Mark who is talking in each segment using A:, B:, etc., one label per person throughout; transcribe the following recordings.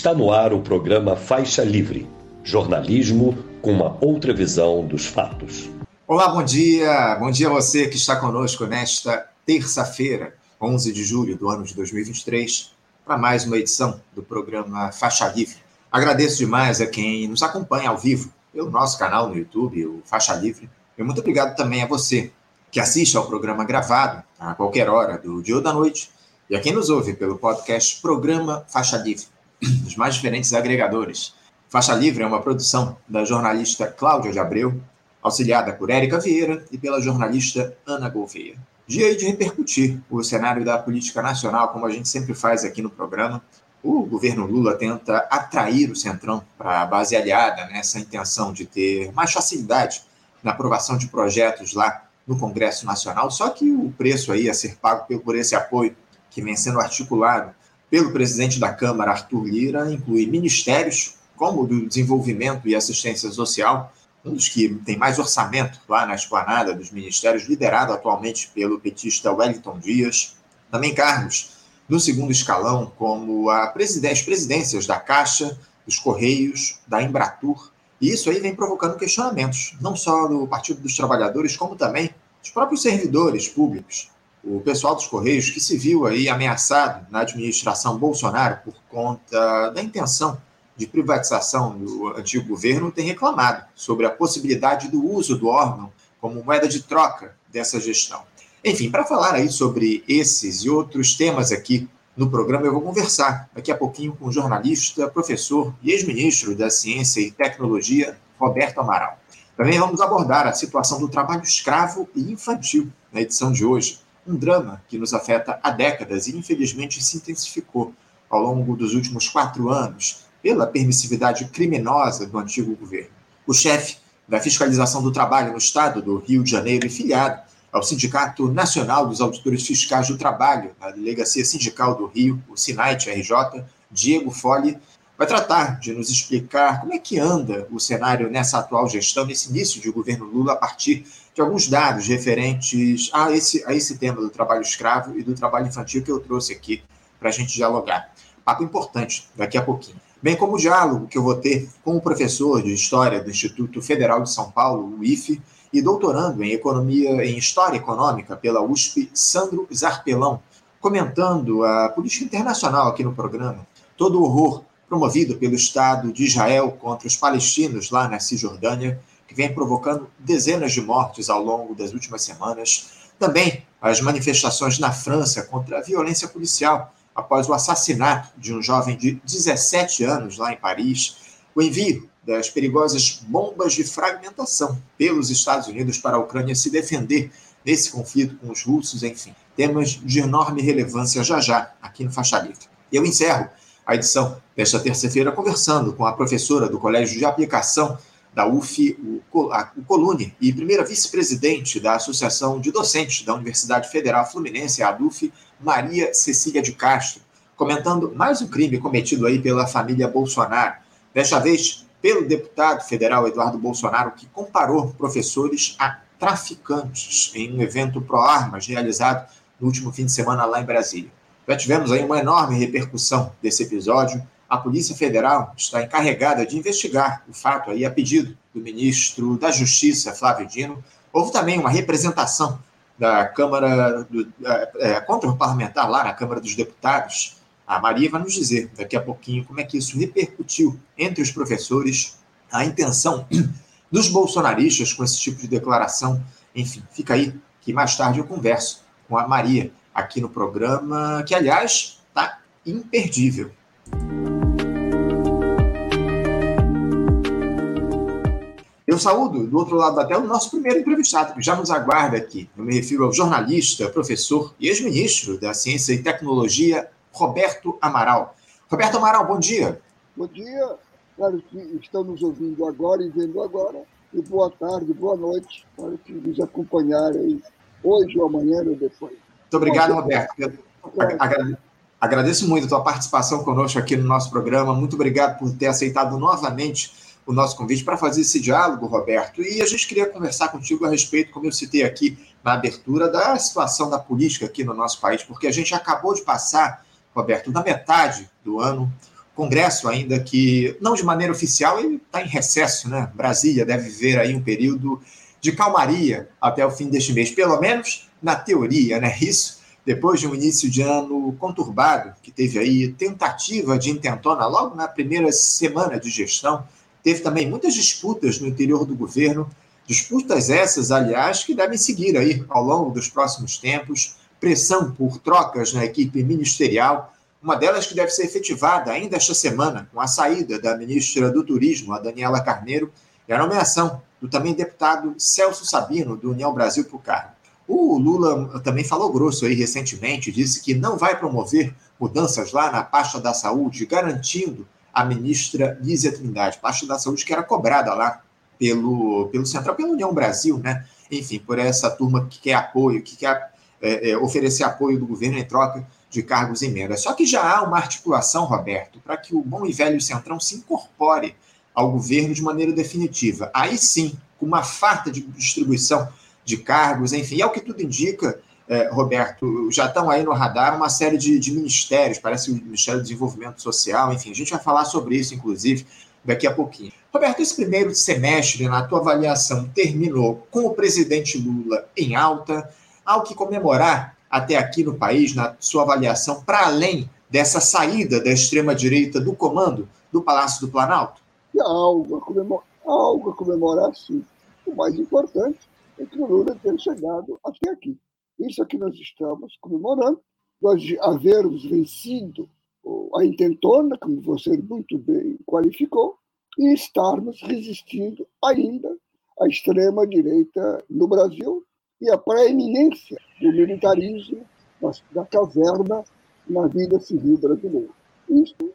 A: Está no ar o programa Faixa Livre jornalismo com uma outra visão dos fatos.
B: Olá, bom dia. Bom dia a você que está conosco nesta terça-feira, 11 de julho do ano de 2023, para mais uma edição do programa Faixa Livre. Agradeço demais a quem nos acompanha ao vivo pelo nosso canal no YouTube, o Faixa Livre. E muito obrigado também a você que assiste ao programa gravado a qualquer hora do dia ou da noite e a quem nos ouve pelo podcast Programa Faixa Livre dos mais diferentes agregadores. Faixa Livre é uma produção da jornalista Cláudia de Abreu, auxiliada por Érica Vieira e pela jornalista Ana Gouveia. Dia de repercutir o cenário da política nacional, como a gente sempre faz aqui no programa. O governo Lula tenta atrair o Centrão para a base aliada nessa intenção de ter mais facilidade na aprovação de projetos lá no Congresso Nacional, só que o preço aí a ser pago por esse apoio que vem sendo articulado pelo presidente da Câmara, Arthur Lira, inclui ministérios como o do Desenvolvimento e Assistência Social, um dos que tem mais orçamento lá na esplanada dos ministérios, liderado atualmente pelo petista Wellington Dias. Também cargos no segundo escalão, como a as presidências da Caixa, dos Correios, da Embratur. E isso aí vem provocando questionamentos, não só do Partido dos Trabalhadores, como também dos próprios servidores públicos o pessoal dos Correios que se viu aí ameaçado na administração Bolsonaro por conta da intenção de privatização do antigo governo tem reclamado sobre a possibilidade do uso do órgão como moeda de troca dessa gestão. Enfim, para falar aí sobre esses e outros temas aqui no programa, eu vou conversar daqui a pouquinho com o jornalista, professor e ex-ministro da Ciência e Tecnologia, Roberto Amaral. Também vamos abordar a situação do trabalho escravo e infantil na edição de hoje um drama que nos afeta há décadas e, infelizmente, se intensificou ao longo dos últimos quatro anos pela permissividade criminosa do antigo governo. O chefe da fiscalização do trabalho no estado do Rio de Janeiro e filiado ao Sindicato Nacional dos Auditores Fiscais do Trabalho, na Delegacia Sindical do Rio, o SINAIT-RJ, Diego Fole, vai tratar de nos explicar como é que anda o cenário nessa atual gestão, nesse início de governo Lula, a partir de alguns dados referentes a esse, a esse tema do trabalho escravo e do trabalho infantil que eu trouxe aqui para a gente dialogar. Papo importante, daqui a pouquinho. Bem como o diálogo que eu vou ter com o professor de História do Instituto Federal de São Paulo, o IFE, e doutorando em Economia em História Econômica pela USP, Sandro Zarpelão, comentando a política internacional aqui no programa, todo o horror promovido pelo Estado de Israel contra os palestinos lá na Cisjordânia, que vem provocando dezenas de mortes ao longo das últimas semanas. Também as manifestações na França contra a violência policial após o assassinato de um jovem de 17 anos lá em Paris, o envio das perigosas bombas de fragmentação pelos Estados Unidos para a Ucrânia se defender nesse conflito com os russos, enfim, temas de enorme relevância já já aqui no Faixa Livre. Eu encerro a edição desta terça-feira conversando com a professora do Colégio de Aplicação da UF, o Colune, e primeira vice-presidente da Associação de Docentes da Universidade Federal Fluminense, a ADUF, Maria Cecília de Castro, comentando mais um crime cometido aí pela família Bolsonaro, desta vez pelo deputado federal Eduardo Bolsonaro, que comparou professores a traficantes em um evento pró-armas realizado no último fim de semana lá em Brasília. Já tivemos aí uma enorme repercussão desse episódio. A Polícia Federal está encarregada de investigar o fato aí a pedido do ministro da Justiça, Flávio Dino. Houve também uma representação da Câmara do, é, contra o parlamentar lá na Câmara dos Deputados. A Maria vai nos dizer daqui a pouquinho como é que isso repercutiu entre os professores, a intenção dos bolsonaristas com esse tipo de declaração. Enfim, fica aí que mais tarde eu converso com a Maria aqui no programa, que aliás está imperdível. Saúdo, do outro lado da tela, o nosso primeiro entrevistado, que já nos aguarda aqui. Eu me refiro ao jornalista, professor e ex-ministro da Ciência e Tecnologia, Roberto Amaral. Roberto Amaral, bom dia.
C: Bom dia, claro que estão nos ouvindo agora e vendo agora. E boa tarde, boa noite, para que nos acompanharem hoje ou amanhã ou depois.
B: Muito obrigado, Roberto. Agradeço muito a tua participação conosco aqui no nosso programa. Muito obrigado por ter aceitado novamente o nosso convite para fazer esse diálogo, Roberto. E a gente queria conversar contigo a respeito, como eu citei aqui na abertura, da situação da política aqui no nosso país, porque a gente acabou de passar, Roberto, da metade do ano Congresso ainda que, não de maneira oficial, ele está em recesso, né? Brasília deve viver aí um período de calmaria até o fim deste mês, pelo menos na teoria, né? Isso depois de um início de ano conturbado, que teve aí tentativa de intentona logo na primeira semana de gestão, teve também muitas disputas no interior do governo, disputas essas, aliás, que devem seguir aí ao longo dos próximos tempos, pressão por trocas na equipe ministerial, uma delas que deve ser efetivada ainda esta semana, com a saída da ministra do Turismo, a Daniela Carneiro, e a nomeação do também deputado Celso Sabino, do União Brasil, para o cargo. O Lula também falou grosso aí recentemente, disse que não vai promover mudanças lá na pasta da saúde, garantindo a ministra Lízia Trindade, pasta da saúde que era cobrada lá pelo, pelo Central, pela União Brasil, né? Enfim, por essa turma que quer apoio, que quer é, é, oferecer apoio do governo em troca de cargos e emendas. Só que já há uma articulação, Roberto, para que o bom e velho Centrão se incorpore ao governo de maneira definitiva. Aí sim, com uma farta de distribuição de cargos, enfim, é o que tudo indica, é, Roberto, já estão aí no radar uma série de, de ministérios, parece o Ministério do Desenvolvimento Social, enfim, a gente vai falar sobre isso, inclusive, daqui a pouquinho. Roberto, esse primeiro semestre, na tua avaliação, terminou com o presidente Lula em alta, ao que comemorar até aqui no país, na sua avaliação, para além dessa saída da extrema-direita do comando do Palácio do Planalto?
C: E algo a comemorar, algo a comemorar sim. O mais importante é que o Lula tenha chegado até aqui. Isso é que nós estamos comemorando, nós havermos vencido a intentona, como você muito bem qualificou, e estarmos resistindo ainda à extrema-direita no Brasil e à preeminência do militarismo da caverna na vida civil brasileira. Isto,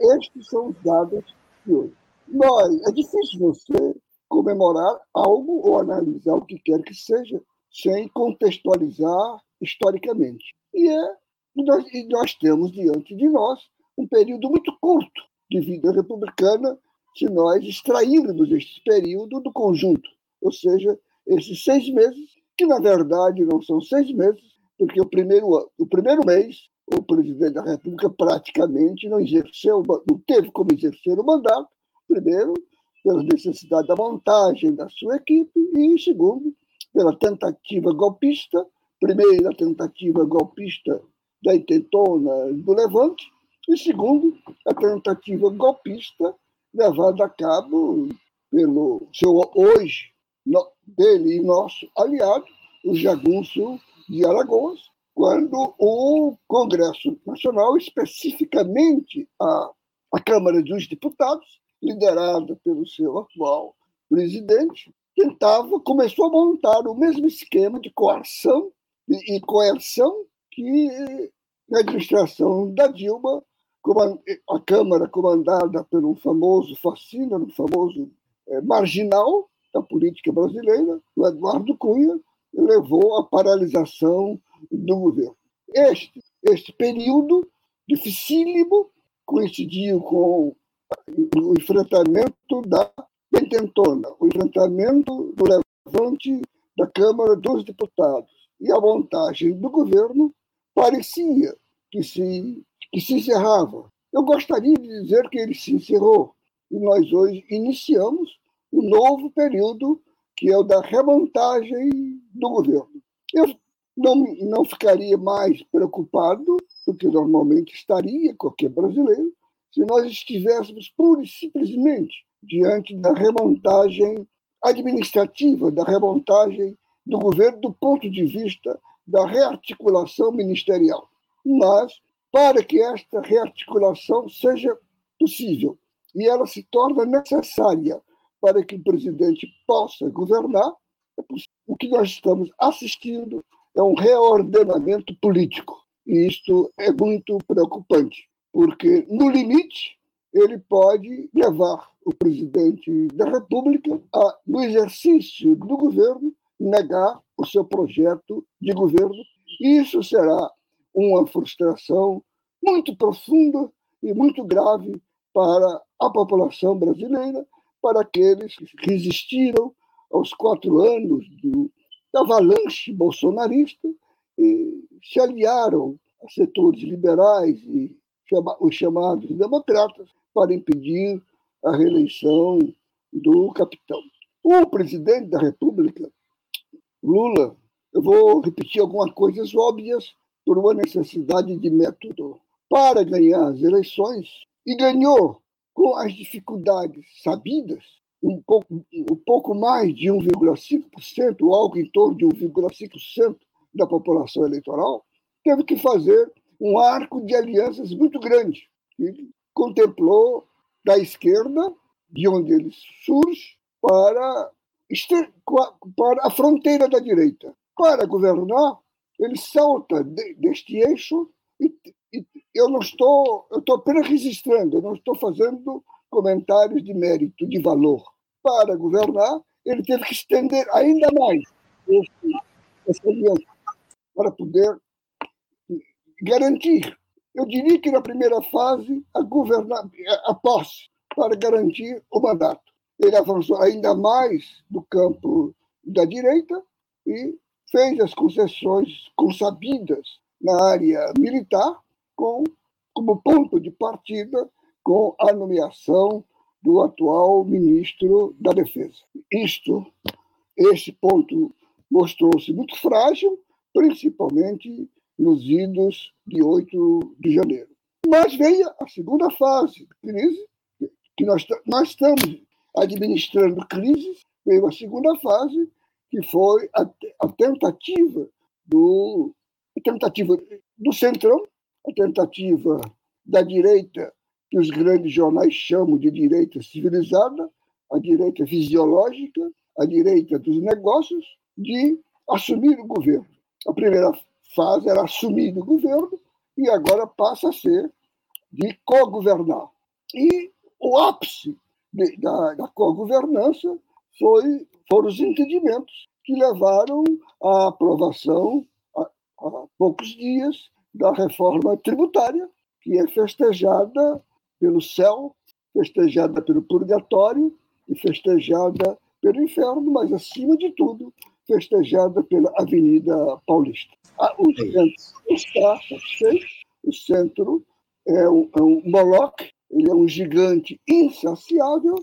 C: estes são os dados de hoje. Mas é difícil você comemorar algo ou analisar o que quer que seja sem contextualizar historicamente. E, é, e, nós, e nós temos diante de nós um período muito curto de vida republicana se nós extrairmos este período do conjunto, ou seja, esses seis meses, que na verdade não são seis meses, porque o primeiro, o primeiro mês o presidente da República praticamente não exerceu, não teve como exercer o mandato, primeiro, pela necessidade da montagem da sua equipe e, segundo, pela tentativa golpista, primeiro, a tentativa golpista da intentona do Levante, e, segundo, a tentativa golpista levada a cabo pelo seu hoje, dele e nosso aliado, o jagunço de Alagoas, quando o Congresso Nacional, especificamente a, a Câmara dos Deputados, liderada pelo seu atual presidente, tentava, começou a montar o mesmo esquema de coerção e, e coerção que na administração da Dilma, a Câmara comandada pelo famoso fascina, um famoso é, marginal da política brasileira, o Eduardo Cunha, levou à paralisação do governo. Este, este período dificílimo coincidiu com o enfrentamento da intentona, o enfrentamento do levante da Câmara dos Deputados e a montagem do governo parecia que se, que se encerrava. Eu gostaria de dizer que ele se encerrou e nós hoje iniciamos um novo período que é o da remontagem do governo. Eu não, não ficaria mais preocupado do que normalmente estaria qualquer brasileiro se nós estivéssemos pura e simplesmente diante da remontagem administrativa, da remontagem do governo do ponto de vista da rearticulação ministerial. Mas, para que esta rearticulação seja possível e ela se torna necessária para que o presidente possa governar, é o que nós estamos assistindo é um reordenamento político. E isto é muito preocupante porque, no limite, ele pode levar o presidente da República a, no exercício do governo, negar o seu projeto de governo. Isso será uma frustração muito profunda e muito grave para a população brasileira, para aqueles que resistiram aos quatro anos do, da avalanche bolsonarista e se aliaram a setores liberais e os chamados democratas para impedir a reeleição do capitão. O presidente da República, Lula, eu vou repetir algumas coisas óbvias por uma necessidade de método. Para ganhar as eleições, e ganhou com as dificuldades sabidas, um pouco, um pouco mais de 1,5%, ou algo em torno de 1,5% da população eleitoral, teve que fazer um arco de alianças muito grande, que contemplou da esquerda, de onde ele surge, para, para a fronteira da direita. Para governar, ele salta deste eixo e, e eu não estou, eu estou apenas registrando, eu não estou fazendo comentários de mérito, de valor. Para governar, ele teve que estender ainda mais essa aliança para poder garantir. Eu diria que na primeira fase, a, governar, a posse para garantir o mandato. Ele avançou ainda mais do campo da direita e fez as concessões consabidas na área militar com, como ponto de partida com a nomeação do atual ministro da Defesa. Isto, esse ponto mostrou-se muito frágil, principalmente nos idos de 8 de janeiro. Mas veio a segunda fase crise, que nós, nós estamos administrando crises, veio a segunda fase, que foi a, a tentativa do a tentativa do centrão, a tentativa da direita que os grandes jornais chamam de direita civilizada, a direita fisiológica, a direita dos negócios, de assumir o governo. A primeira fase era assumir o governo e agora passa a ser de co-governar. E o ápice de, da, da co-governança foi, foram os entendimentos que levaram à aprovação, há poucos dias, da reforma tributária, que é festejada pelo céu, festejada pelo purgatório e festejada pelo inferno, mas, acima de tudo, festejada pela Avenida Paulista. Ah, o é centro está satisfeito, o centro é um, é um Moloch, ele é um gigante insaciável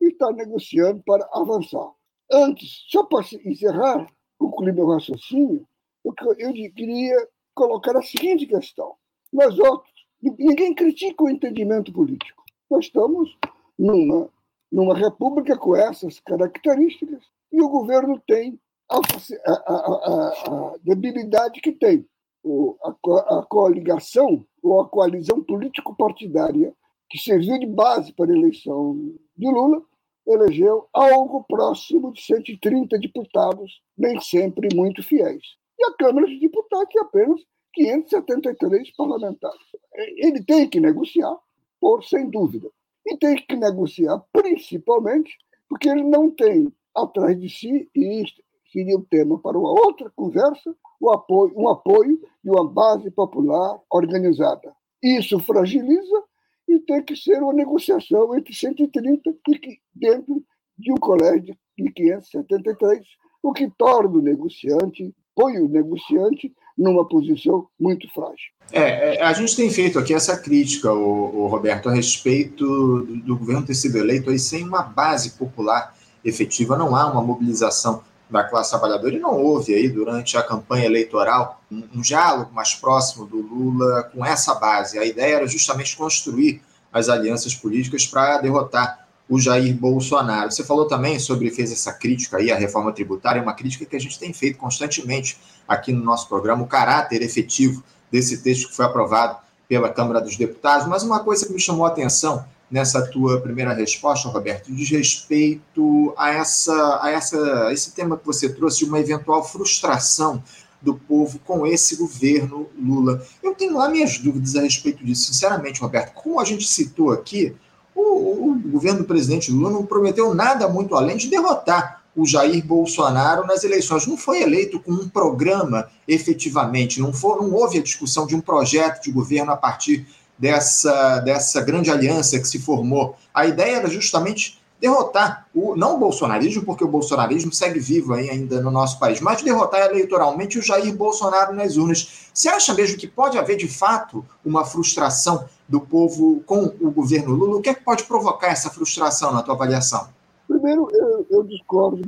C: e está negociando para avançar. Antes, só para encerrar, concluir meu raciocínio, eu, eu queria colocar a seguinte questão. Nós outros, ninguém critica o entendimento político. Nós estamos numa, numa república com essas características e o governo tem a, a, a, debilidade que tem. O, a, coligação ou a coalizão político-partidária que serviu de base para a eleição de Lula elegeu algo próximo de 130 deputados, nem sempre muito fiéis. E a Câmara de Deputados tem apenas 573 parlamentares. Ele tem que negociar, por sem dúvida. E tem que negociar principalmente porque ele não tem atrás de si, e seria o tema para uma outra conversa, o apoio, um apoio de uma base popular organizada. Isso fragiliza e tem que ser uma negociação entre 130 e dentro de um colégio de 573, o que torna o negociante, põe o negociante numa posição muito frágil.
B: É, é, a gente tem feito aqui essa crítica, o, o Roberto, a respeito do, do, governo ter sido eleito aí sem uma base popular efetiva, não há uma mobilização da classe trabalhadora e não houve aí durante a campanha eleitoral um, um diálogo mais próximo do Lula com essa base. A ideia era justamente construir as alianças políticas para derrotar o Jair Bolsonaro. Você falou também sobre, fez essa crítica aí à reforma tributária, uma crítica que a gente tem feito constantemente aqui no nosso programa, o caráter efetivo desse texto que foi aprovado pela Câmara dos Deputados. Mas uma coisa que me chamou a atenção nessa tua primeira resposta, Roberto, diz respeito a, essa, a essa, esse tema que você trouxe uma eventual frustração do povo com esse governo Lula. Eu tenho lá minhas dúvidas a respeito disso, sinceramente, Roberto. Como a gente citou aqui, o, o governo do presidente Lula não prometeu nada muito além de derrotar o Jair Bolsonaro nas eleições. Não foi eleito com um programa efetivamente, não, foi, não houve a discussão de um projeto de governo a partir dessa, dessa grande aliança que se formou. A ideia era justamente derrotar o não o bolsonarismo, porque o bolsonarismo segue vivo ainda no nosso país, mas derrotar eleitoralmente o Jair Bolsonaro nas urnas. Você acha mesmo que pode haver de fato uma frustração do povo com o governo Lula? O que é que pode provocar essa frustração na tua avaliação?
C: Primeiro, eu, eu discordo,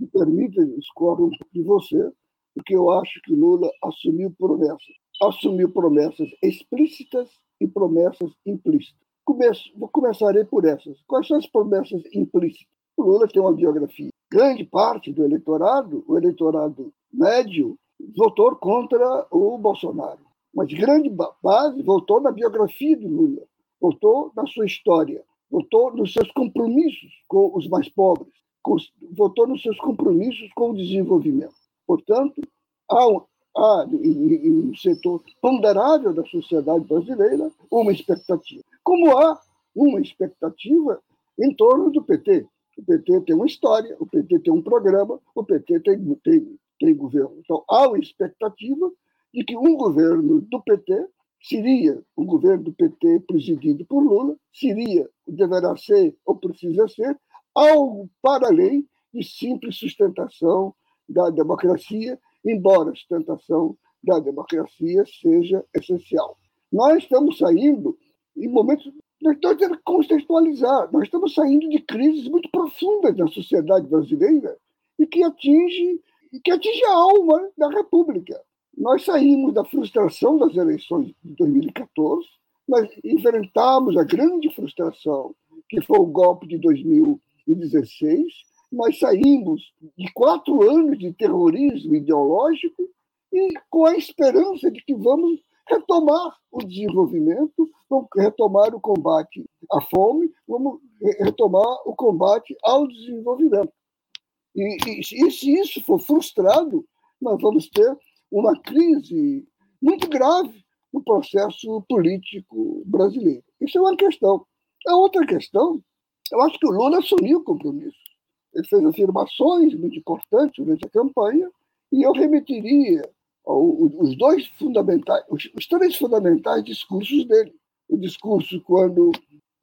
C: me permita, discordo de você, porque eu acho que Lula assumiu promessas. Assumiu promessas explícitas e promessas implícitas. Começo, começarei por essas. Quais são as promessas implícitas? O Lula tem uma biografia. Grande parte do eleitorado, o eleitorado médio, votou contra o Bolsonaro. Mas grande base votou na biografia do Lula, votou na sua história, votou nos seus compromissos com os mais pobres, votou nos seus compromissos com o desenvolvimento. Portanto, há, há em um setor ponderável da sociedade brasileira uma expectativa. Como há uma expectativa em torno do PT. O PT tem uma história, o PT tem um programa, o PT tem, tem, tem governo. Então, há uma expectativa de que um governo do PT seria um governo do PT presidido por Lula, seria, deverá ser ou precisa ser algo para além de simples sustentação da democracia, embora a sustentação da democracia seja essencial. Nós estamos saindo em momentos. Nós estamos tendo que contextualizar. Nós estamos saindo de crises muito profundas na sociedade brasileira e que atinge, que atinge a alma da República. Nós saímos da frustração das eleições de 2014, nós enfrentamos a grande frustração que foi o golpe de 2016, nós saímos de quatro anos de terrorismo ideológico e com a esperança de que vamos retomar o desenvolvimento, vamos retomar o combate à fome, vamos retomar o combate ao desenvolvimento. E, e, e se isso for frustrado, nós vamos ter uma crise muito grave no processo político brasileiro. Isso é uma questão. A outra questão, eu acho que o Lula assumiu o compromisso. Ele fez afirmações muito importantes durante a campanha, e eu remetiria os dois fundamentais, os três fundamentais discursos dele. O discurso quando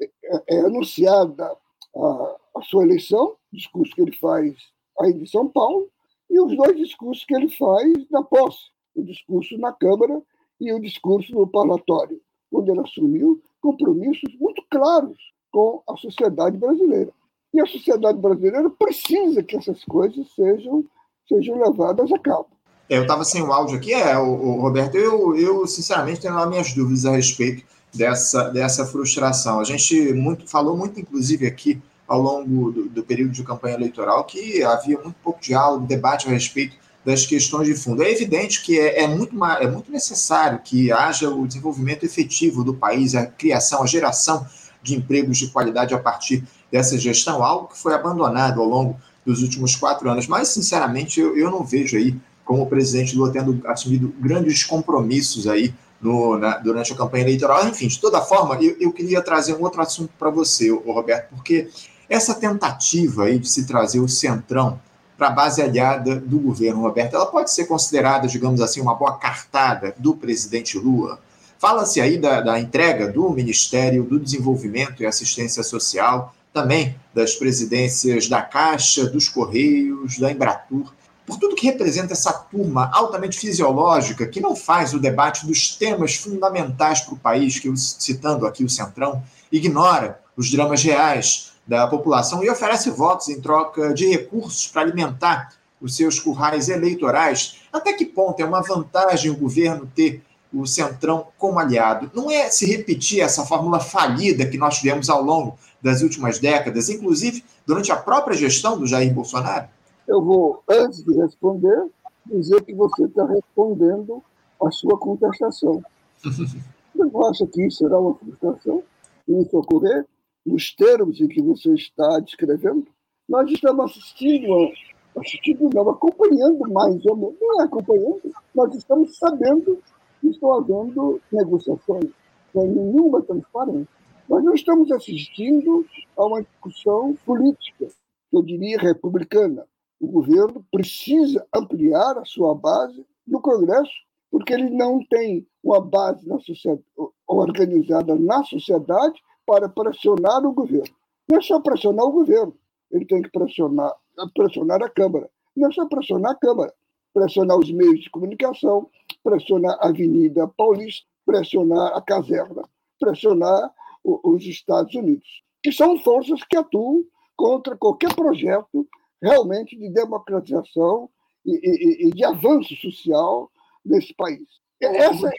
C: é, é anunciada a, a sua eleição, discurso que ele faz aí de São Paulo, e os dois discursos que ele faz na posse, o discurso na Câmara e o discurso no parlatório, onde ele assumiu compromissos muito claros com a sociedade brasileira. E a sociedade brasileira precisa que essas coisas sejam, sejam levadas a cabo.
B: É, eu estava sem o áudio aqui, é, o, o, Roberto, eu, eu sinceramente tenho lá minhas dúvidas a respeito dessa, dessa frustração. A gente muito, falou muito, inclusive, aqui ao longo do, do, período de campanha eleitoral que havia muito pouco diálogo, debate a respeito das questões de fundo. É evidente que é, é, muito, é muito necessário que haja o desenvolvimento efetivo do país, a criação, a geração de empregos de qualidade a partir dessa gestão, algo que foi abandonado ao longo dos últimos quatro anos. Mas, sinceramente, eu, eu não vejo aí como o presidente Lula tendo assumido grandes compromissos aí no, na, durante a campanha eleitoral. Enfim, de toda forma, eu, eu queria trazer um outro assunto para você, Roberto, porque essa tentativa aí de se trazer o centrão para a base aliada do governo, Roberto, ela pode ser considerada, digamos assim, uma boa cartada do presidente Lula. Fala-se aí da, da entrega do Ministério do Desenvolvimento e Assistência Social, também das presidências da Caixa, dos Correios, da Embratur, por tudo que representa essa turma altamente fisiológica que não faz o debate dos temas fundamentais para o país, que citando aqui o Centrão, ignora os dramas reais da população e oferece votos em troca de recursos para alimentar os seus currais eleitorais. Até que ponto é uma vantagem o governo ter o Centrão como aliado? Não é se repetir essa fórmula falida que nós tivemos ao longo das últimas décadas, inclusive durante a própria gestão do Jair Bolsonaro?
C: Eu vou, antes de responder, dizer que você está respondendo a sua contestação. Você não acha que isso será uma frustração? Isso ocorrer? nos termos em que você está descrevendo, nós estamos assistindo, assistindo não, acompanhando mais ou menos, não é acompanhando, nós estamos sabendo que estão havendo negociações sem nenhuma transparência. Nós não estamos assistindo a uma discussão política, eu diria republicana. O governo precisa ampliar a sua base no Congresso, porque ele não tem uma base na sociedade, organizada na sociedade para pressionar o governo. Não é só pressionar o governo, ele tem que pressionar, pressionar a Câmara. Não é só pressionar a Câmara, pressionar os meios de comunicação, pressionar a Avenida Paulista, pressionar a caserna. pressionar os Estados Unidos, que são forças que atuam contra qualquer projeto realmente de democratização e, e, e de avanço social nesse país. Essa,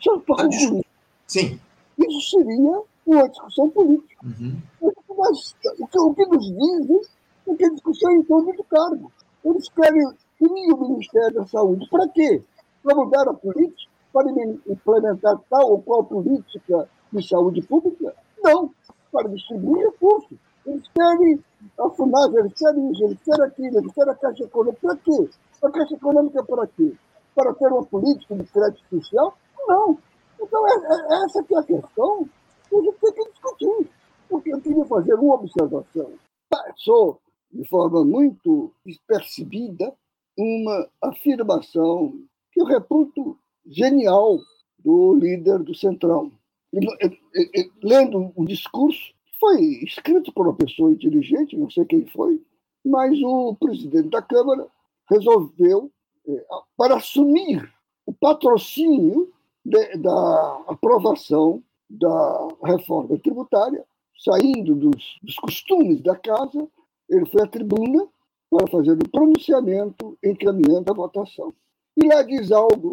C: só para concluir,
B: Sim.
C: isso seria uma discussão política. Uhum. Mas o que, o que nos dizem é que a discussão é em torno do cargo. Eles querem unir o Ministério da Saúde. Para quê? Para mudar a política? Para implementar tal ou qual política de saúde pública? Não. Para distribuir recursos. Eles querem a FUNAS, eles querem isso, eles querem aquilo, eles querem a Caixa Econômica. Para quê? A Caixa Econômica para quê? Para ter uma política de crédito social? Não. Então, é, é, essa que é a questão que a gente tem que discutir. Porque eu queria fazer uma observação. Passou de forma muito despercebida uma afirmação que eu reputo genial do líder do Centrão. Lendo um discurso foi escrito por uma pessoa inteligente, não sei quem foi, mas o presidente da Câmara resolveu, é, para assumir o patrocínio de, da aprovação da reforma tributária, saindo dos, dos costumes da casa, ele foi à tribuna para fazer o pronunciamento encaminhando a votação. E lá diz algo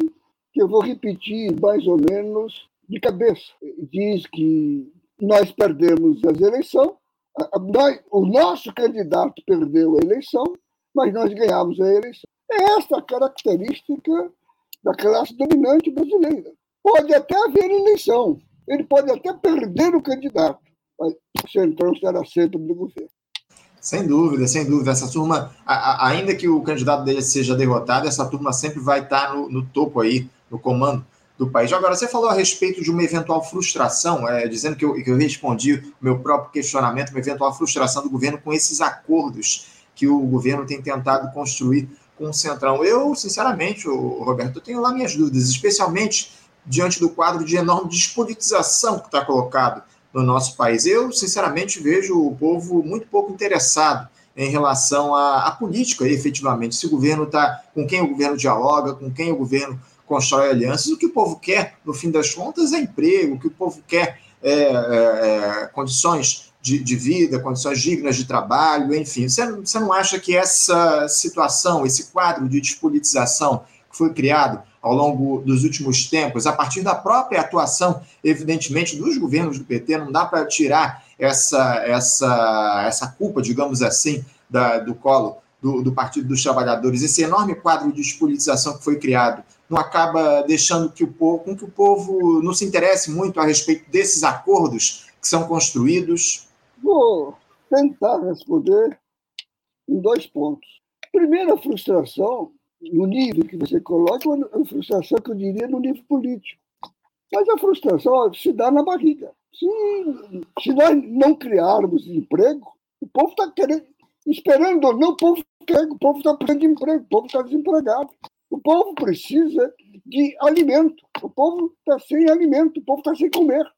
C: que eu vou repetir mais ou menos de cabeça. Diz que nós perdemos as eleições, o nosso candidato perdeu a eleição, mas nós ganhamos a eleição. É essa a característica da classe dominante brasileira. Pode até haver eleição, ele pode até perder o candidato, mas o Centrão estará sempre no governo.
B: Sem dúvida, sem dúvida. Essa turma, a, a, ainda que o candidato dele seja derrotado, essa turma sempre vai estar no, no topo aí, no comando do país. Agora, você falou a respeito de uma eventual frustração, é, dizendo que eu, que eu respondi o meu próprio questionamento, uma eventual frustração do governo com esses acordos que o governo tem tentado construir com o Centrão. Eu, sinceramente, Roberto, eu tenho lá minhas dúvidas, especialmente diante do quadro de enorme despolitização que está colocado no nosso país. Eu, sinceramente, vejo o povo muito pouco interessado em relação à, à política, efetivamente. Se o governo está, com quem o governo dialoga, com quem o governo constrói alianças. O que o povo quer, no fim das contas, é emprego, o que o povo quer é, é, é condições de, de, vida, condições dignas de trabalho, enfim. Você, você não acha que essa situação, esse quadro de despolitização que foi criado ao longo dos últimos tempos, a partir da própria atuação, evidentemente, dos governos do PT, não dá para tirar essa, essa, essa culpa, digamos assim, da, do colo do, do Partido dos Trabalhadores, esse enorme quadro de despolitização que foi criado não acaba deixando que o povo, com que o povo não se interesse muito a respeito desses acordos que são construídos?
C: Vou tentar responder em dois pontos. Primeiro, a frustração, no nível que você coloca, a frustração que eu diria no nível político. Mas a frustração se dá na barriga. Se, se nós não criarmos emprego, o povo está querendo, esperando ou não, o povo quer, o povo está de emprego, o povo está desempregado. O povo precisa de alimento. O povo está sem alimento, o povo está sem comer.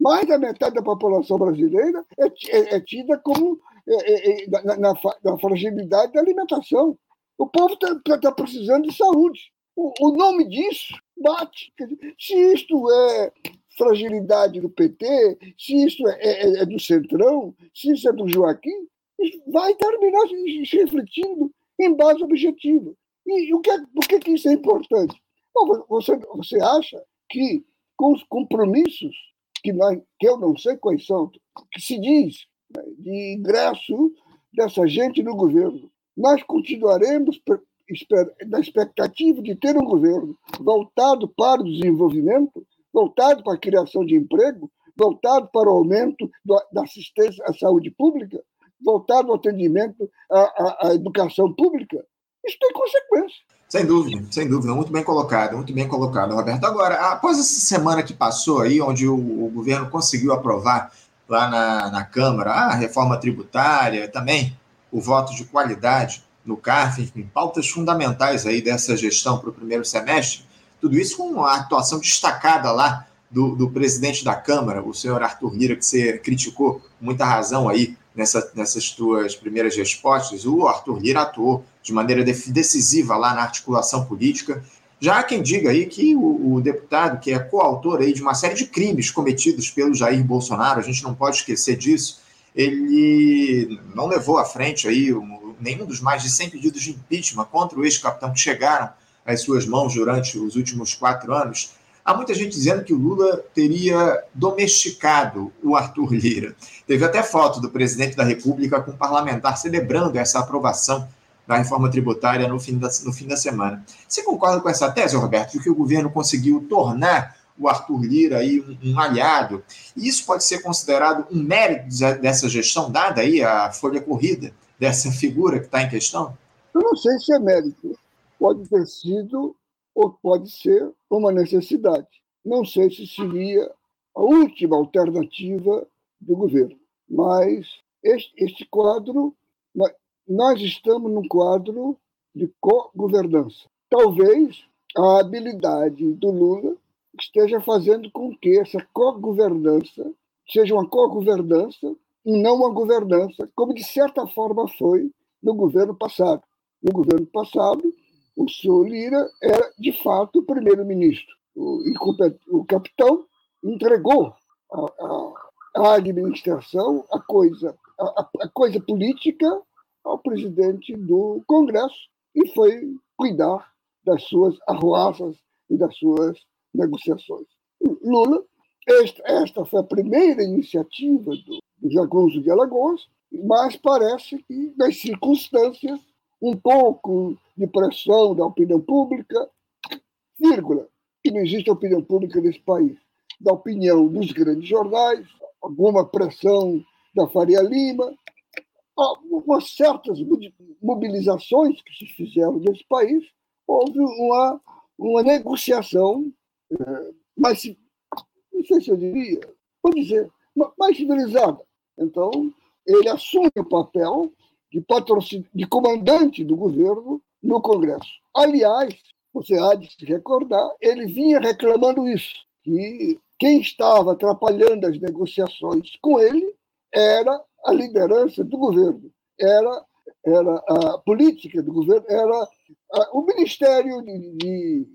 C: Mais da metade da população brasileira é, é, é tida como é, é, é na, na, na, fragilidade da alimentação. O povo está tá precisando de saúde. O, o nome disso bate. Se isto é fragilidade do PT, se isso é, é, é, do Centrão, se isso é do Joaquim, vai terminar se refletindo em base objetiva. E o que, por que, que isso é importante? Bom, você, você acha que com os compromissos que, nós, que eu não sei quais são, que se diz né, de ingresso dessa gente no governo, nós continuaremos na expectativa de ter um governo voltado para o desenvolvimento, voltado para a criação de emprego, voltado para o aumento da assistência à saúde pública, voltado ao atendimento à, à, à educação pública, isso tem consequência.
B: Sem dúvida, sem dúvida, muito bem colocado, muito bem colocado, Roberto. Agora, após essa semana que passou aí, onde o, o governo conseguiu aprovar lá na, na Câmara a reforma tributária, também o voto de qualidade no CARF, enfim, pautas fundamentais aí dessa gestão para o primeiro semestre, tudo isso com a atuação destacada lá do, do presidente da Câmara, o senhor Arthur Lira, que você criticou com muita razão aí nessa, nessas tuas primeiras respostas, o Arthur Lira atuou de maneira decisiva lá na articulação política. Já há quem diga aí que o, o, deputado, que é coautor aí de uma série de crimes cometidos pelo Jair Bolsonaro, a gente não pode esquecer disso, ele não levou à frente aí um, nenhum dos mais de 100 pedidos de impeachment contra o ex-capitão que chegaram às suas mãos durante os últimos quatro anos. Há muita gente dizendo que o Lula teria domesticado o Arthur Lira. Teve até foto do presidente da República com um parlamentar celebrando essa aprovação da reforma tributária no fim da, no fim da semana. Você concorda com essa tese, Roberto, de que o governo conseguiu tornar o Arthur Lira aí um, um aliado? E isso pode ser considerado um mérito dessa gestão, dada aí a folha corrida dessa figura que está em questão?
C: Eu não sei se é mérito. Pode ter sido ou pode ser uma necessidade. Não sei se seria a última alternativa do governo, mas este, este quadro, nós estamos num quadro de co-governança. Talvez a habilidade do Lula esteja fazendo com que essa co-governança seja uma co-governança e não uma governança, como de certa forma foi no governo passado. No governo passado, o senhor Lira era, de fato, o primeiro-ministro. O, o capitão entregou a, a, a administração, a coisa, a, a coisa política, ao presidente do Congresso e foi cuidar das suas arruaças e das suas negociações. Lula, esta, esta foi a primeira iniciativa do, do Jagunço de Alagoas, mas parece que, nas circunstâncias, um pouco de pressão da opinião pública, vírgula, que não existe opinião pública nesse país, da opinião dos grandes jornais, alguma pressão da Faria Lima, umas certas mobilizações que se fizeram nesse país, houve uma, uma negociação é, mais, não sei se eu diria, vou dizer, mais civilizada. Então, ele assume o papel de, de comandante do governo no Congresso. Aliás, você há de se recordar, ele vinha reclamando isso, que quem estava atrapalhando as negociações com ele era a liderança do governo, era, era a política do governo, era a, o Ministério de, de,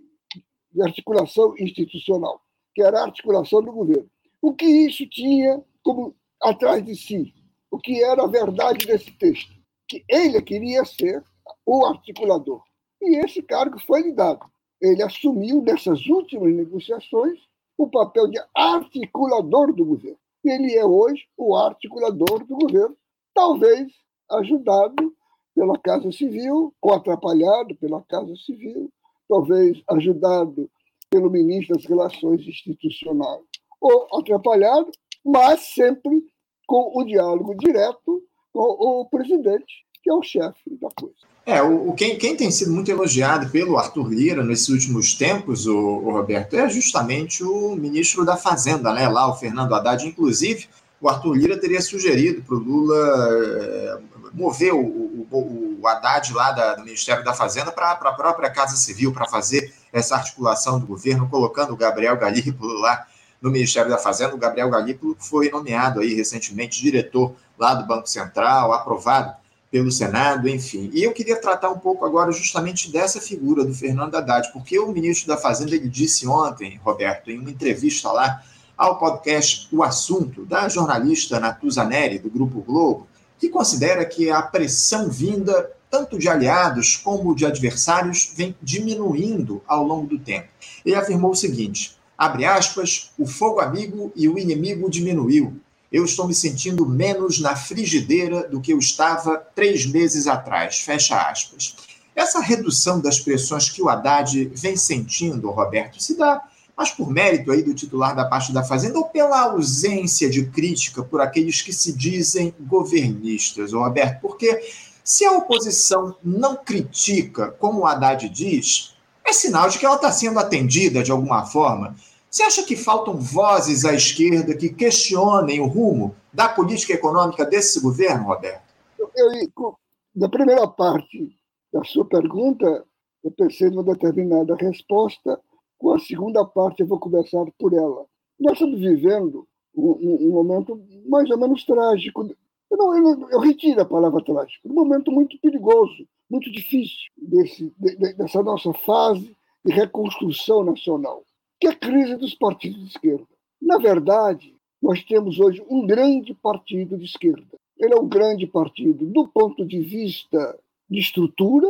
C: de Articulação Institucional, que era a articulação do governo. O que isso tinha como atrás de si? O que era a verdade desse texto? que ele queria ser o articulador. E esse cargo foi lhe dado. Ele assumiu, nessas últimas negociações, o papel de articulador do governo. Ele é hoje o articulador do governo, talvez ajudado pela Casa Civil, ou atrapalhado pela Casa Civil, talvez ajudado pelo ministro das Relações Institucionais, ou atrapalhado, mas sempre com o diálogo direto o, o presidente, que é o chefe da coisa.
B: É, o, o quem, quem, tem sido muito elogiado pelo Arthur Lira nesses últimos tempos, o, o, Roberto, é justamente o ministro da Fazenda, né? Lá, o Fernando Haddad. Inclusive, o Arthur Lira teria sugerido para o Lula mover o, o, o, Haddad lá da, do Ministério da Fazenda para a própria Casa Civil, para fazer essa articulação do governo, colocando o Gabriel Galípolo lá no Ministério da Fazenda. O Gabriel Galípolo foi nomeado aí recentemente diretor lá do Banco Central, aprovado pelo Senado, enfim. E eu queria tratar um pouco agora justamente dessa figura do Fernando Haddad, porque o ministro da Fazenda ele disse ontem, Roberto, em uma entrevista lá ao podcast O Assunto, da jornalista Natuza Neri, do Grupo Globo, que considera que a pressão vinda tanto de aliados como de adversários vem diminuindo ao longo do tempo. Ele afirmou o seguinte: abre aspas, o fogo amigo e o inimigo diminuiu eu estou me sentindo menos na frigideira do que eu estava três meses atrás. Fecha aspas. Essa redução das pressões que o Haddad vem sentindo, Roberto, se dá mas por mérito aí do titular da parte da Fazenda ou pela ausência de crítica por aqueles que se dizem governistas, Roberto? Porque se a oposição não critica, como o Haddad diz, é sinal de que ela está sendo atendida de alguma forma. Você acha que faltam vozes à esquerda que questionem o rumo da política econômica desse governo, Roberto?
C: Eu, na primeira parte da sua pergunta, eu pensei numa determinada resposta. Com a segunda parte, eu vou conversar por ela. Nós estamos vivendo um, um momento mais ou menos trágico. Eu, não, eu, eu retiro a palavra trágico. Um momento muito perigoso, muito difícil desse, de, dessa nossa fase de reconstrução nacional, que é a crise dos partidos de esquerda. Na verdade, nós temos hoje um grande partido de esquerda. Ele é um grande partido do ponto de vista de estrutura,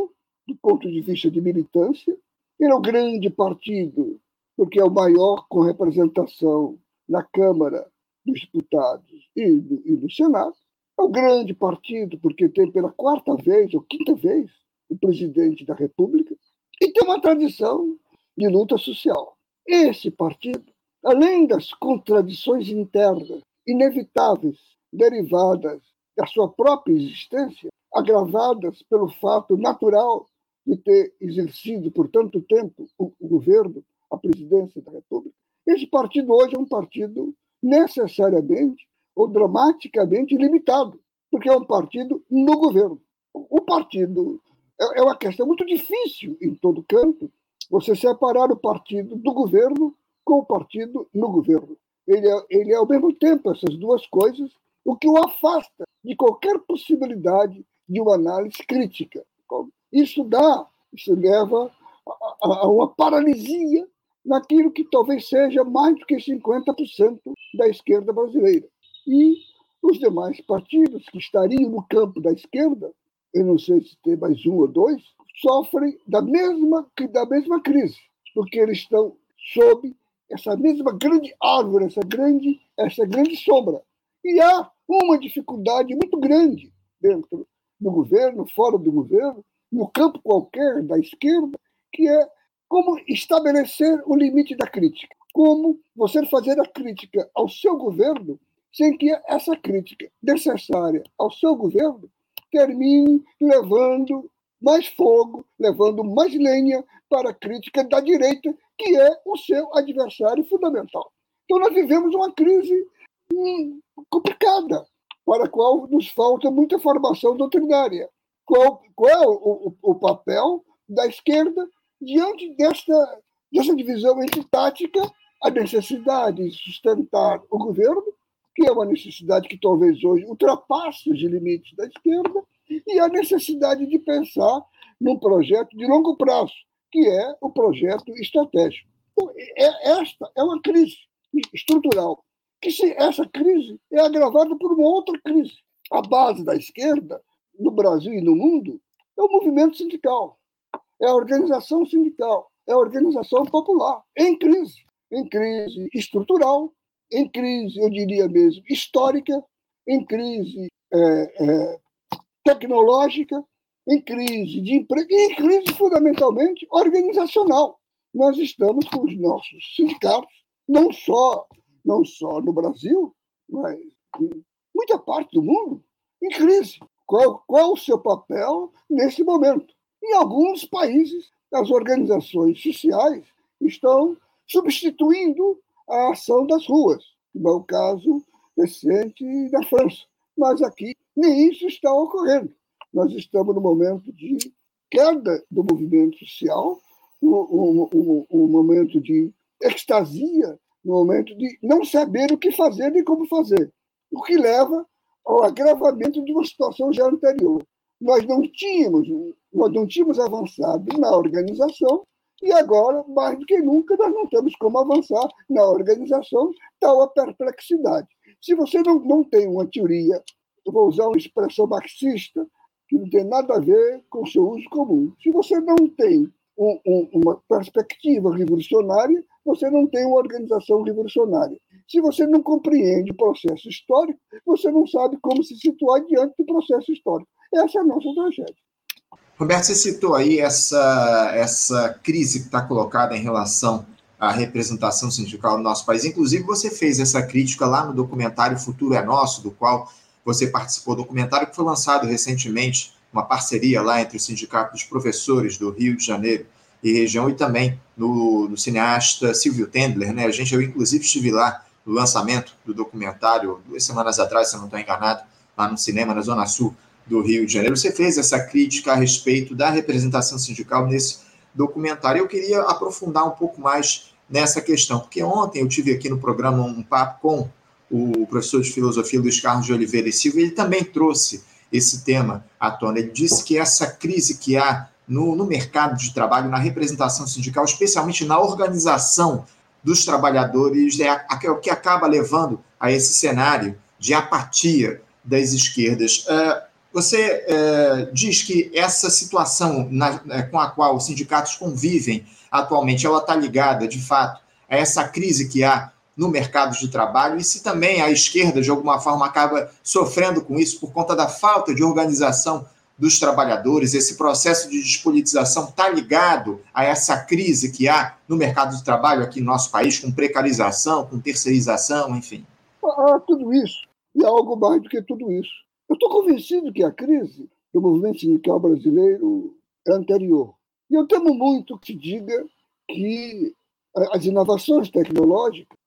C: do ponto de vista de militância. Ele é um grande partido porque é o maior com representação na Câmara dos Deputados e no, e no Senado. É um grande partido porque tem pela quarta vez ou quinta vez o presidente da República e tem uma tradição de luta social. Esse partido, além das contradições internas inevitáveis derivadas da sua própria existência, agravadas pelo fato natural de ter exercido por tanto tempo o, governo, a presidência da República, esse partido hoje é um partido necessariamente ou dramaticamente limitado, porque é um partido no governo. O partido é, é uma questão muito difícil em todo canto você separar o partido do governo com o partido no governo. Ele é, ele é ao mesmo tempo essas duas coisas, o que o afasta de qualquer possibilidade de uma análise crítica. Isso dá, isso leva a, a uma paralisia naquilo que talvez seja mais do que 50% da esquerda brasileira. E os demais partidos que estariam no campo da esquerda eu não sei se tem mais um ou dois, sofrem da mesma, da mesma crise, porque eles estão sob essa mesma grande árvore, essa grande, essa grande sombra. E há uma dificuldade muito grande dentro do governo, fora do governo, no campo qualquer da esquerda, que é como estabelecer o limite da crítica. Como você fazer a crítica ao seu governo sem que essa crítica necessária ao seu governo termine levando mais fogo, levando mais lenha para a crítica da direita, que é o seu adversário fundamental. Então, nós vivemos uma crise hum, complicada, para a qual nos falta muita formação doutrinária. Qual, qual é o, o, o papel da esquerda diante desta, dessa divisão entre tática, a necessidade de sustentar o governo que é uma necessidade que talvez hoje ultrapasse os limites da esquerda, e a necessidade de pensar num projeto de longo prazo, que é o projeto estratégico. É, esta é uma crise estrutural, que se essa crise é agravada por uma outra crise. A base da esquerda, no Brasil e no mundo, é o movimento sindical, é a organização sindical, é a organização popular, em crise, em crise estrutural, em crise, eu diria mesmo, histórica, em crise é, é, tecnológica, em crise de emprego e em crise fundamentalmente organizacional. Nós estamos com os nossos sindicatos, não só, não só no Brasil, mas em muita parte do mundo, em crise. Qual, qual o seu papel nesse momento? Em alguns países, as organizações sociais estão substituindo a ação das ruas, como é o caso recente da França. Mas aqui nem isso está ocorrendo. Nós estamos no momento de queda do movimento social, um, um, um, um momento de extasia, um momento de não saber o que fazer nem como fazer, o que leva ao agravamento de uma situação já anterior. Nós não tínhamos, nós não tínhamos avançado na organização e agora, mais do que nunca, nós não temos como avançar na organização, tal a perplexidade. Se você não, não tem uma teoria, vou usar uma expressão marxista, que não tem nada a ver com o seu uso comum. Se você não tem um, um, uma perspectiva revolucionária, você não tem uma organização revolucionária. Se você não compreende o processo histórico, você não sabe como se situar diante do processo histórico. Essa é a nossa tragédia.
B: Roberto, você citou aí essa, essa crise que está colocada em relação à representação sindical no nosso país. Inclusive, você fez essa crítica lá no documentário Futuro é Nosso, do qual você participou. Documentário que foi lançado recentemente, uma parceria lá entre o Sindicato dos Professores do Rio de Janeiro e região e também no, no cineasta Silvio Tendler. Né? A gente, eu, inclusive, estive lá no lançamento do documentário duas semanas atrás, se eu não estou enganado, lá no cinema, na Zona Sul do Rio de Janeiro. Você fez essa crítica a respeito da representação sindical nesse documentário. Eu queria aprofundar um pouco mais nessa questão, porque ontem eu tive aqui no programa um papo com o professor de filosofia Luiz Carlos de Oliveira e Silva, ele também trouxe esse tema à tona. Ele disse que essa crise que há no, no mercado de trabalho, na representação sindical, especialmente na organização dos trabalhadores, é o que acaba levando a esse cenário de apatia das esquerdas. Uh, você uh, diz que essa situação uh, com a qual os sindicatos convivem atualmente, ela está ligada, de fato, a essa crise que há no mercado de trabalho e se também a esquerda, de alguma forma, acaba sofrendo com isso por conta da falta de organização dos trabalhadores, esse processo de despolitização está ligado a essa crise que há no mercado de trabalho aqui no nosso país, com precarização, com terceirização, enfim?
C: Ah, tudo isso. E algo mais do que tudo isso. Eu estou convencido que a crise do movimento sindical brasileiro é anterior. E eu temo muito que se diga que as inovações tecnológicas,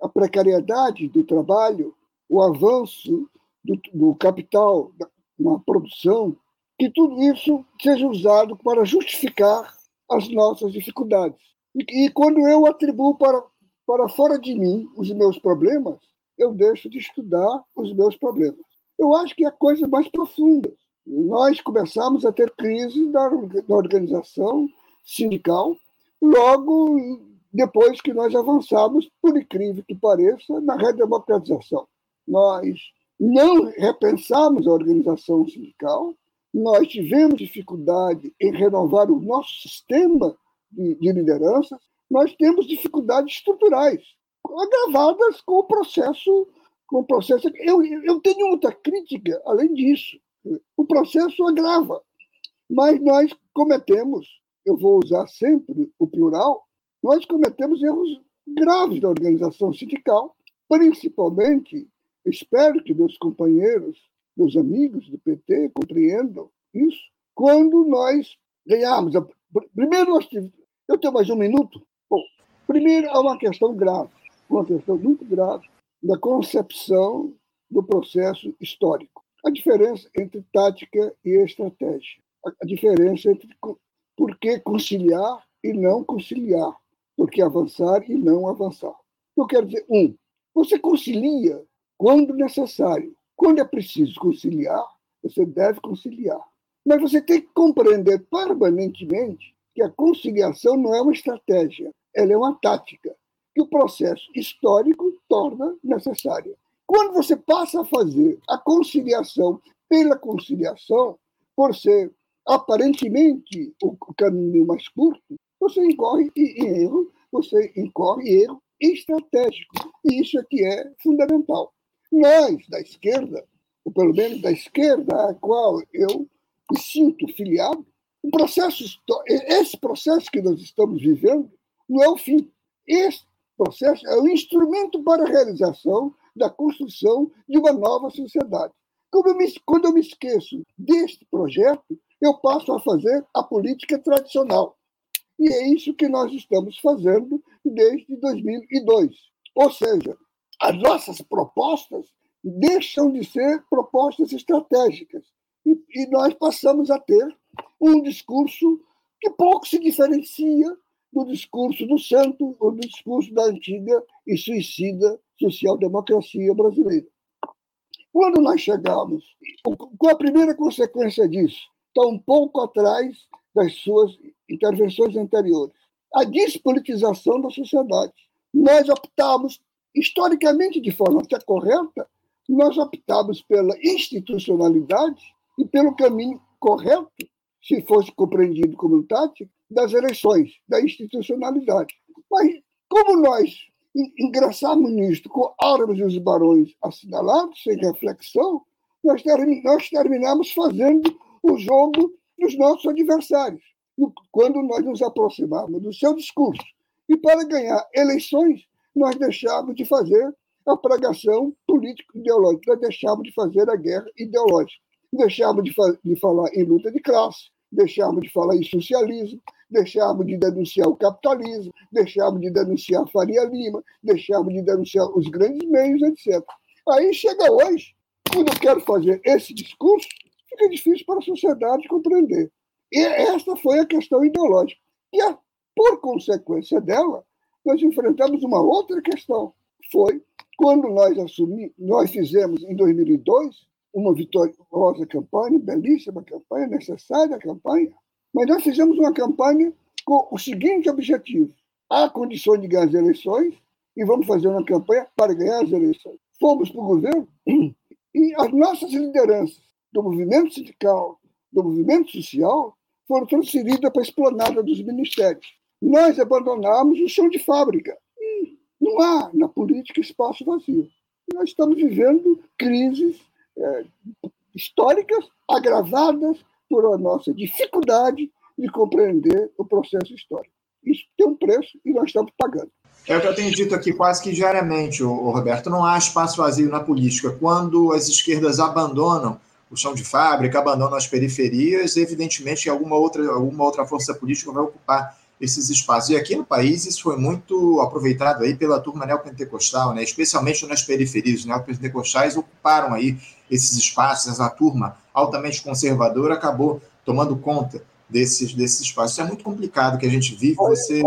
C: a precariedade do trabalho, o avanço do, do capital na produção, que tudo isso seja usado para justificar as nossas dificuldades. E, e quando eu atribuo para, para fora de mim os meus problemas, eu deixo de estudar os meus problemas. Eu acho que é coisa mais profunda. Nós começamos a ter crise da, da organização sindical logo depois que nós avançamos, por incrível que pareça, na redemocratização. Nós não repensamos a organização sindical, nós tivemos dificuldade em renovar o nosso sistema de, de lideranças, nós temos dificuldades estruturais, agravadas com o processo. Com o processo. Eu, eu tenho outra crítica, além disso. O processo agrava, mas nós cometemos, eu vou usar sempre o plural, nós cometemos erros graves da organização sindical, principalmente, espero que meus companheiros meus amigos do PT compreendam isso, quando nós ganhamos. A... Primeiro, nós tivemos... eu tenho mais um minuto. Bom, primeiro, há uma questão grave, uma questão muito grave da concepção do processo histórico. A diferença entre tática e estratégia. A diferença entre por que conciliar e não conciliar. Por que avançar e não avançar. Eu quero dizer, um, você concilia quando necessário. Quando é preciso conciliar, você deve conciliar. Mas você tem que compreender permanentemente que a conciliação não é uma estratégia, ela é uma tática que o processo histórico torna necessária. Quando você passa a fazer a conciliação pela conciliação, por ser aparentemente o caminho mais curto, você incorre em erro, você incorre em erro estratégico. E isso é que é fundamental. Nós, da esquerda, ou pelo menos da esquerda a qual eu me sinto filiado, o processo, esse processo que nós estamos vivendo não é o fim. Esse processo é o instrumento para a realização da construção de uma nova sociedade. Eu me, quando eu me esqueço deste projeto, eu passo a fazer a política tradicional. E é isso que nós estamos fazendo desde 2002. Ou seja, as nossas propostas deixam de ser propostas estratégicas. E, e, nós passamos a ter um discurso que pouco se diferencia do discurso do santo do discurso da antiga e suicida social-democracia brasileira. Quando nós chegamos, qual a primeira consequência disso? Está um pouco atrás das suas intervenções anteriores. A despolitização da sociedade. Nós optamos historicamente, de forma até correta, nós optamos pela institucionalidade e pelo caminho correto, se fosse compreendido como tática, das eleições, da institucionalidade. Mas, como nós ingressamos nisto com árvores e os barões assinalados, sem reflexão, nós terminamos fazendo o jogo dos nossos adversários, quando nós nos aproximamos do seu discurso. E para ganhar eleições, nós deixamos de fazer a pregação político-ideológica, nós deixamos de fazer a guerra ideológica, deixamos de, de falar em luta de classe, deixamos de falar em socialismo, deixamos de denunciar o capitalismo, deixamos de denunciar Faria Lima, deixamos de denunciar os grandes meios, etc. Aí chega hoje, quando eu quero fazer esse discurso, fica difícil para a sociedade compreender. E esta foi a questão ideológica. E, por consequência dela, nós enfrentamos uma outra questão. Foi quando nós assumimos, nós fizemos em 2002 uma vitoriosa campanha, belíssima campanha, necessária campanha, Mas nós fizemos uma campanha com o seguinte objetivo: há condições de ganhar as eleições e vamos fazer uma campanha para ganhar as eleições. Fomos para o governo e as nossas lideranças do movimento sindical, do movimento social, foram transferidas para a esplanada dos ministérios. Nós abandonamos o chão de fábrica. E não há na política espaço vazio. nós estamos vivendo crises é, históricas agravadas por a nossa dificuldade de compreender o processo histórico. Isso tem um preço e nós estamos pagando.
B: É o que eu tenho dito aqui quase que diariamente, Roberto. Não há espaço vazio na política. Quando as esquerdas abandonam o chão de fábrica, abandonam as periferias, evidentemente alguma outra, alguma outra força política vai ocupar esses espaços. E aqui no país isso foi muito aproveitado aí pela turma neopentecostal, né? especialmente nas periferias. Os neopentecostais ocuparam aí esses espaços, a turma altamente conservadora acabou tomando conta desses, desses espaços. Isso é muito complicado que a gente vive. Você...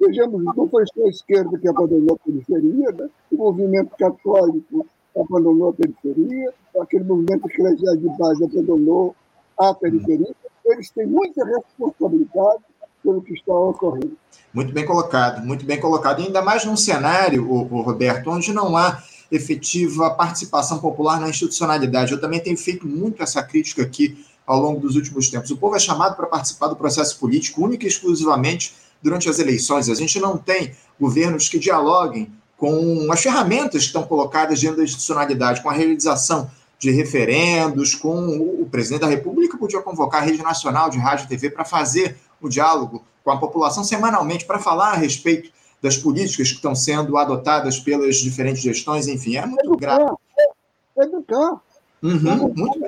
C: Vejamos, não foi só a esquerda que abandonou a periferia, né? o movimento católico abandonou a periferia, aquele movimento eclesial de base abandonou a periferia. Eles têm muita responsabilidade pelo que está ocorrendo.
B: Muito bem colocado, muito bem colocado. E ainda mais num cenário, o Roberto, onde não há efetiva participação popular na institucionalidade. Eu também tenho feito muito essa crítica aqui ao longo dos últimos tempos. O povo é chamado para participar do processo político única e exclusivamente durante as eleições. A gente não tem governos que dialoguem com as ferramentas que estão colocadas dentro da institucionalidade, com a realização de referendos, com o presidente da República podia convocar a Rede Nacional de Rádio e TV para fazer o diálogo com a população semanalmente para falar a respeito das políticas que estão sendo adotadas pelas diferentes gestões, enfim, é muito grave.
C: Educar. Uhum, muito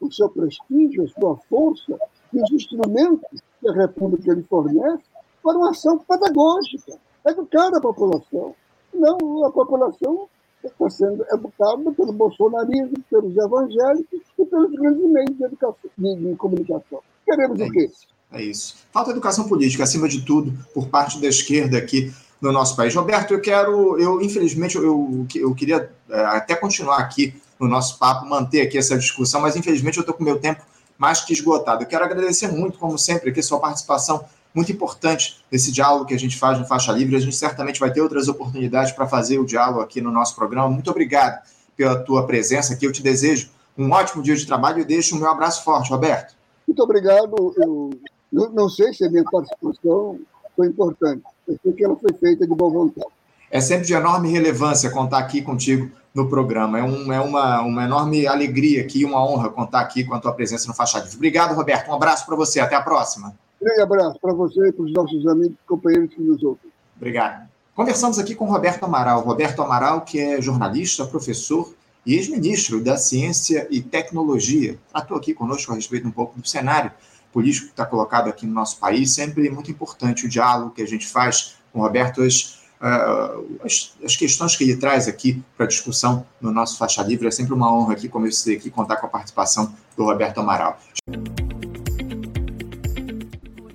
C: o seu prestígio, a sua força, e os instrumentos que a República lhe fornece para uma ação pedagógica, educar a população. Não, a população está sendo educada pelo bolsonarismo, pelos evangélicos e pelos grandes meios de, educação, de, de comunicação. Queremos é o quê?
B: Isso. É isso. Falta educação política, acima de tudo, por parte da esquerda aqui no nosso país. Roberto, eu quero, eu infelizmente, eu, eu queria é, até continuar aqui no nosso papo, manter aqui essa discussão, mas infelizmente eu estou com meu tempo mais que esgotado. Eu quero agradecer muito, como sempre, aqui sua participação muito importante nesse diálogo que a gente faz no Faixa Livre. A gente certamente vai ter outras oportunidades para fazer o diálogo aqui no nosso programa. Muito obrigado pela tua presença aqui. Eu te desejo um ótimo dia de trabalho e deixo o meu abraço forte, Roberto.
C: Muito obrigado. Eu não sei se a minha participação foi importante. Eu sei que ela foi feita de boa vontade.
B: É sempre de enorme relevância contar aqui contigo no programa. É, um, é uma, uma enorme alegria aqui, uma honra contar aqui com a tua presença no Faixa Livre. Obrigado, Roberto. Um abraço para você. Até a próxima.
C: Grande abraço para você e para os nossos amigos e companheiros que nos ouvem.
B: Obrigado. Conversamos aqui com Roberto Amaral. Roberto Amaral, que é jornalista, professor e ex-ministro da Ciência e Tecnologia. Tratou aqui conosco a respeito um pouco do cenário político que está colocado aqui no nosso país. Sempre muito importante o diálogo que a gente faz com o Roberto, as, uh, as, as, questões que ele traz aqui para discussão no nosso Faixa Livre. É sempre uma honra aqui, como eu sei aqui, contar com a participação do Roberto Amaral.